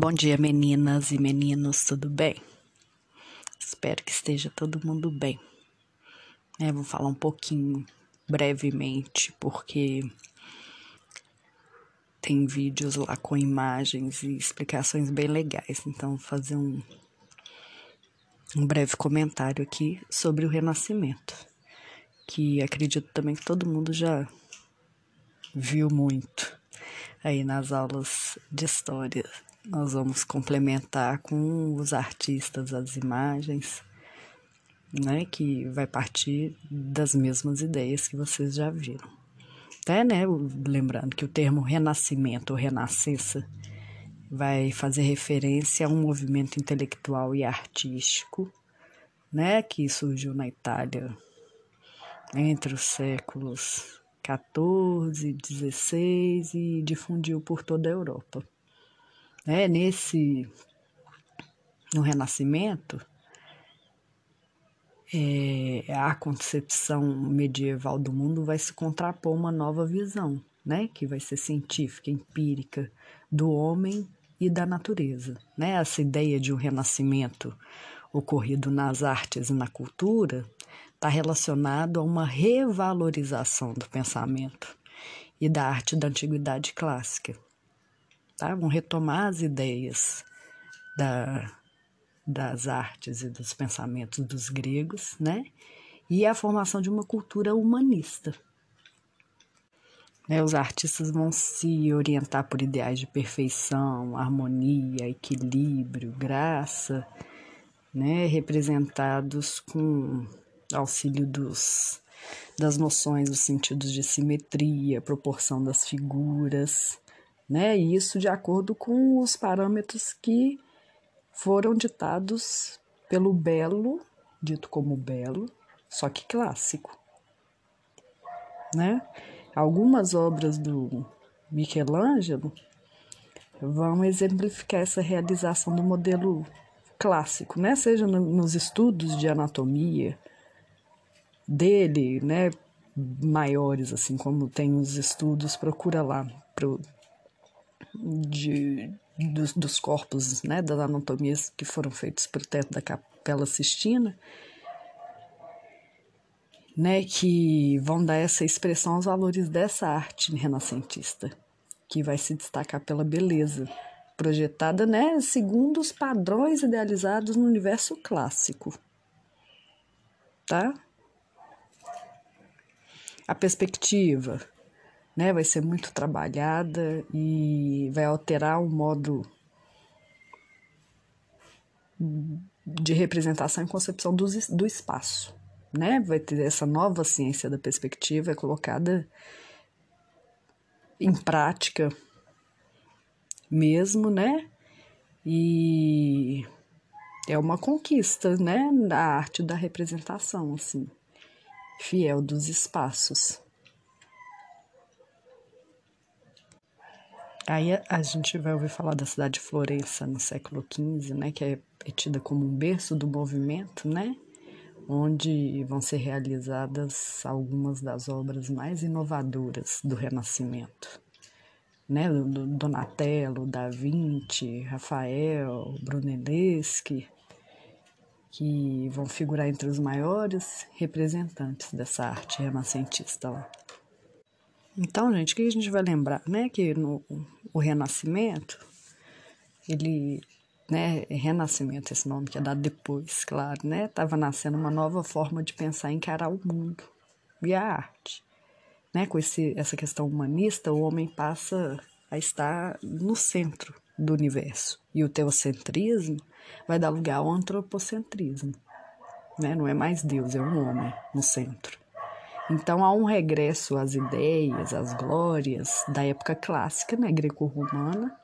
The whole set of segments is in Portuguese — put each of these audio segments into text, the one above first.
Bom dia, meninas e meninos, tudo bem? Espero que esteja todo mundo bem. É, vou falar um pouquinho brevemente, porque tem vídeos lá com imagens e explicações bem legais. Então, vou fazer um, um breve comentário aqui sobre o Renascimento, que acredito também que todo mundo já viu muito aí nas aulas de história nós vamos complementar com os artistas, as imagens, né, que vai partir das mesmas ideias que vocês já viram. Até, né, lembrando que o termo renascimento ou renascença vai fazer referência a um movimento intelectual e artístico, né, que surgiu na Itália entre os séculos 14, 16 e difundiu por toda a Europa né, nesse no Renascimento, é, a concepção medieval do mundo vai se contrapor uma nova visão, né, que vai ser científica, empírica, do homem e da natureza. Né? Essa ideia de um renascimento ocorrido nas artes e na cultura está relacionado a uma revalorização do pensamento e da arte da antiguidade clássica tá? Vão retomar as ideias da, das artes e dos pensamentos dos gregos, né? E a formação de uma cultura humanista. Né, os artistas vão se orientar por ideais de perfeição, harmonia, equilíbrio, graça, né, representados com auxílio dos, das noções, dos sentidos de simetria, proporção das figuras, né? E isso de acordo com os parâmetros que foram ditados pelo belo, dito como belo, só que clássico, né? Algumas obras do Michelangelo vão exemplificar essa realização do modelo clássico, né? Seja nos estudos de anatomia dele, né? Maiores, assim como tem os estudos, procura lá pro, de, dos, dos corpos, né, das anatomias que foram feitos pelo teto da Capela Sistina, né, que vão dar essa expressão aos valores dessa arte renascentista, que vai se destacar pela beleza, projetada, né, segundo os padrões idealizados no universo clássico. Tá? A perspectiva, né, vai ser muito trabalhada e vai alterar o modo de representação e concepção do, do espaço, né? Vai ter essa nova ciência da perspectiva é colocada em prática mesmo, né? E é uma conquista, né, da arte da representação, assim, fiel dos espaços. Aí a gente vai ouvir falar da cidade de Florença no século XV, né, que é, é tida como um berço do movimento, né, onde vão ser realizadas algumas das obras mais inovadoras do Renascimento, né, do Donatello, Da Vinci, Rafael, Brunelleschi, que vão figurar entre os maiores representantes dessa arte renascentista lá. Então, gente, o que a gente vai lembrar, né? Que no o Renascimento, ele, né? Renascimento, esse nome que é dado depois, claro, né? Tava nascendo uma nova forma de pensar e encarar o mundo e a arte, né? Com esse, essa questão humanista, o homem passa a estar no centro do universo e o teocentrismo vai dar lugar ao antropocentrismo, né? Não é mais Deus, é um homem no centro. Então há um regresso às ideias, às glórias da época clássica, né, greco-romana,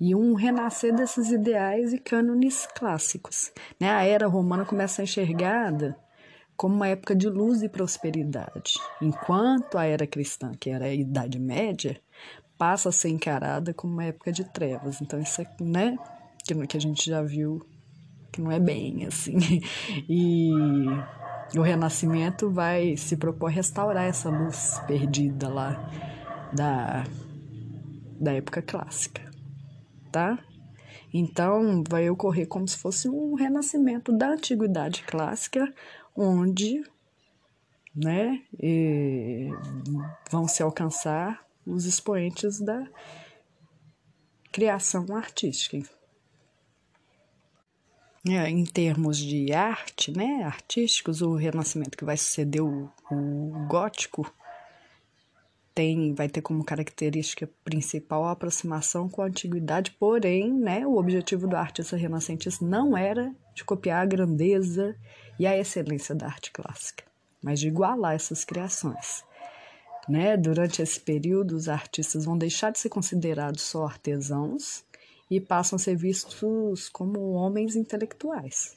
e um renascer desses ideais e cânones clássicos. Né? A era romana começa a enxergada como uma época de luz e prosperidade, enquanto a era cristã, que era a Idade Média, passa a ser encarada como uma época de trevas. Então isso é, né, que a gente já viu que não é bem assim. E o Renascimento vai se propor restaurar essa luz perdida lá da, da época clássica, tá? Então, vai ocorrer como se fosse um renascimento da antiguidade clássica, onde né, vão se alcançar os expoentes da criação artística. É, em termos de arte, né, artísticos, o Renascimento que vai suceder o, o Gótico tem, vai ter como característica principal a aproximação com a antiguidade, porém, né, o objetivo do artista renascentista não era de copiar a grandeza e a excelência da arte clássica, mas de igualar essas criações. Né? Durante esse período, os artistas vão deixar de ser considerados só artesãos e passam a ser vistos como homens intelectuais.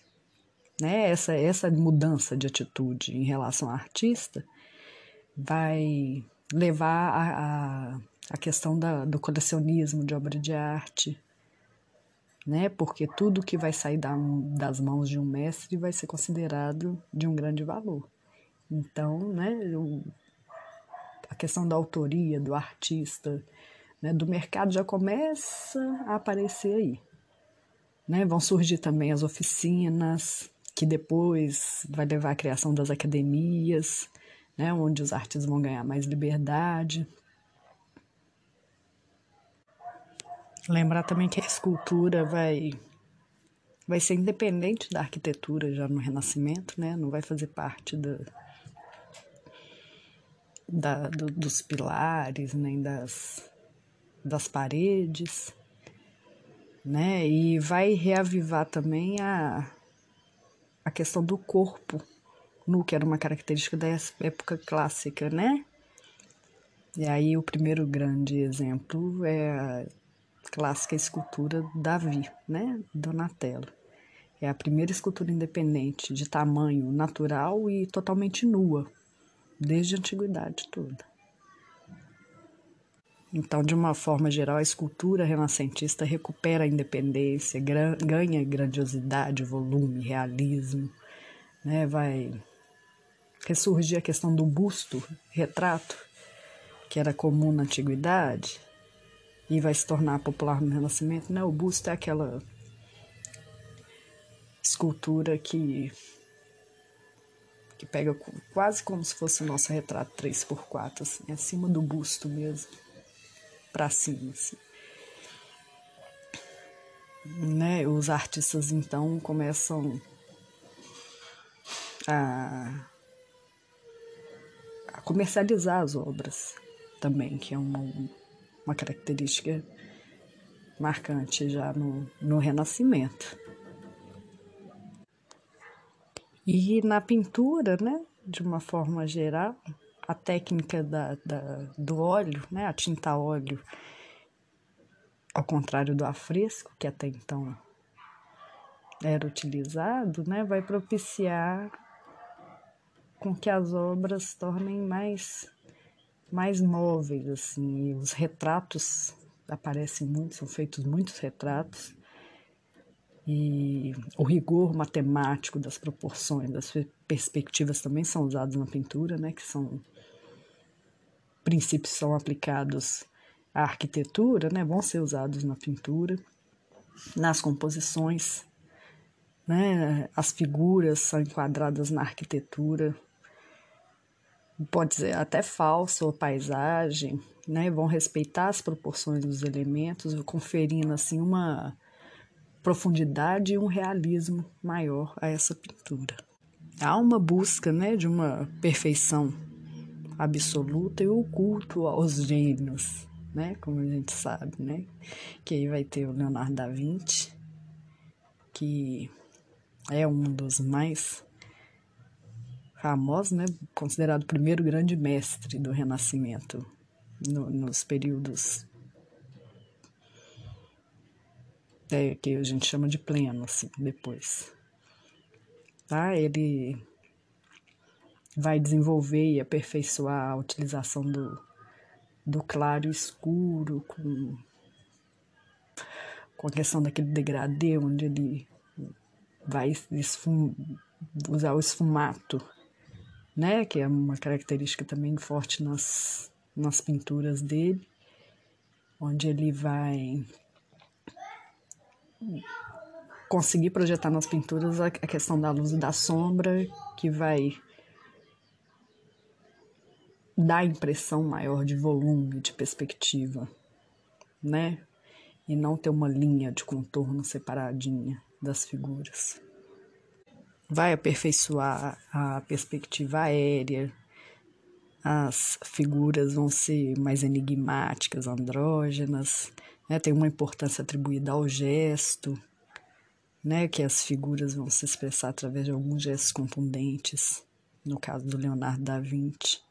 Né? Essa, essa mudança de atitude em relação ao artista vai levar a, a, a questão da, do colecionismo de obra de arte, né? porque tudo que vai sair da, das mãos de um mestre vai ser considerado de um grande valor. Então, né, o, a questão da autoria, do artista, né, do mercado já começa a aparecer aí. Né? Vão surgir também as oficinas, que depois vai levar à criação das academias, né, onde os artistas vão ganhar mais liberdade. Lembrar também que a escultura vai vai ser independente da arquitetura já no Renascimento, né? Não vai fazer parte da, do, dos pilares nem das das paredes, né? E vai reavivar também a, a questão do corpo nu, que era uma característica da época clássica, né? E aí o primeiro grande exemplo é a clássica escultura Davi, né? Donatello. É a primeira escultura independente de tamanho natural e totalmente nua, desde a antiguidade toda. Então, de uma forma geral, a escultura renascentista recupera a independência, ganha grandiosidade, volume, realismo, né? vai ressurgir a questão do busto, retrato, que era comum na antiguidade e vai se tornar popular no Renascimento. Né? O busto é aquela escultura que que pega quase como se fosse o nosso retrato 3x4, assim, acima do busto mesmo para cima. Assim. Né? Os artistas então começam a, a comercializar as obras também, que é uma, uma característica marcante já no, no Renascimento. E na pintura, né, de uma forma geral, a técnica da, da, do óleo, né, a tinta óleo, ao contrário do afresco, que até então era utilizado, né, vai propiciar com que as obras tornem mais mais móveis assim, os retratos aparecem muito, são feitos muitos retratos e o rigor matemático das proporções, das perspectivas também são usados na pintura, né, que são princípios são aplicados à arquitetura, né, vão ser usados na pintura, nas composições, né, as figuras são enquadradas na arquitetura, pode ser até falso ou paisagem, né, vão respeitar as proporções dos elementos, conferindo assim uma profundidade e um realismo maior a essa pintura. Há uma busca, né, de uma perfeição absoluta e o culto aos gênios, né? Como a gente sabe, né? Que aí vai ter o Leonardo da Vinci, que é um dos mais famosos, né? Considerado o primeiro grande mestre do Renascimento no, nos períodos é, que a gente chama de pleno, assim, depois. Tá? Ele vai desenvolver e aperfeiçoar a utilização do, do claro escuro, com, com a questão daquele degradê, onde ele vai esfum, usar o esfumato, né? que é uma característica também forte nas, nas pinturas dele, onde ele vai conseguir projetar nas pinturas a questão da luz e da sombra, que vai dar a impressão maior de volume, de perspectiva, né? E não ter uma linha de contorno separadinha das figuras. Vai aperfeiçoar a perspectiva aérea, as figuras vão ser mais enigmáticas, andrógenas, né? tem uma importância atribuída ao gesto, né? que as figuras vão se expressar através de alguns gestos contundentes, no caso do Leonardo da Vinci.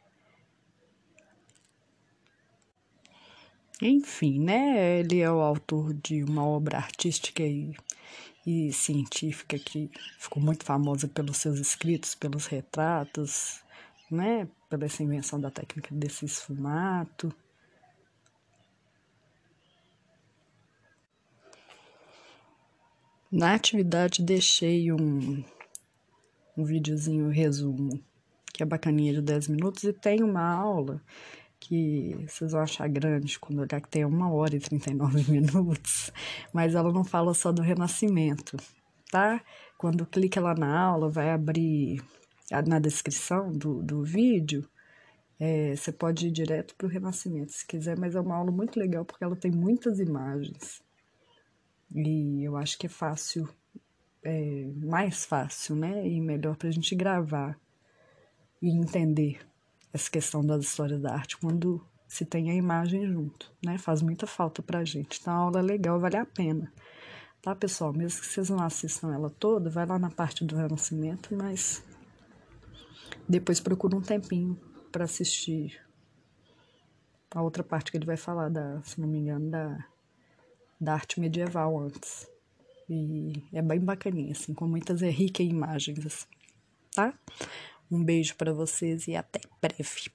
Enfim, né? Ele é o autor de uma obra artística e, e científica que ficou muito famosa pelos seus escritos, pelos retratos, né? Pela essa invenção da técnica desse esfumato. Na atividade deixei um, um videozinho resumo, que é bacaninha de 10 minutos, e tem uma aula que vocês vão achar grande quando olhar que tem uma hora e 39 minutos, mas ela não fala só do renascimento, tá? Quando clica lá na aula, vai abrir na descrição do, do vídeo, é, você pode ir direto para o renascimento se quiser, mas é uma aula muito legal porque ela tem muitas imagens. E eu acho que é fácil, é, mais fácil, né? E melhor para a gente gravar e entender essa questão das histórias da arte quando se tem a imagem junto, né? Faz muita falta pra gente. Então a aula é legal, vale a pena. Tá, pessoal? Mesmo que vocês não assistam ela toda, vai lá na parte do Renascimento, mas depois procura um tempinho para assistir a outra parte que ele vai falar da, se não me engano, da, da arte medieval antes. E é bem bacaninha, assim, com muitas é rica em imagens, assim, tá? Um beijo para vocês e até breve.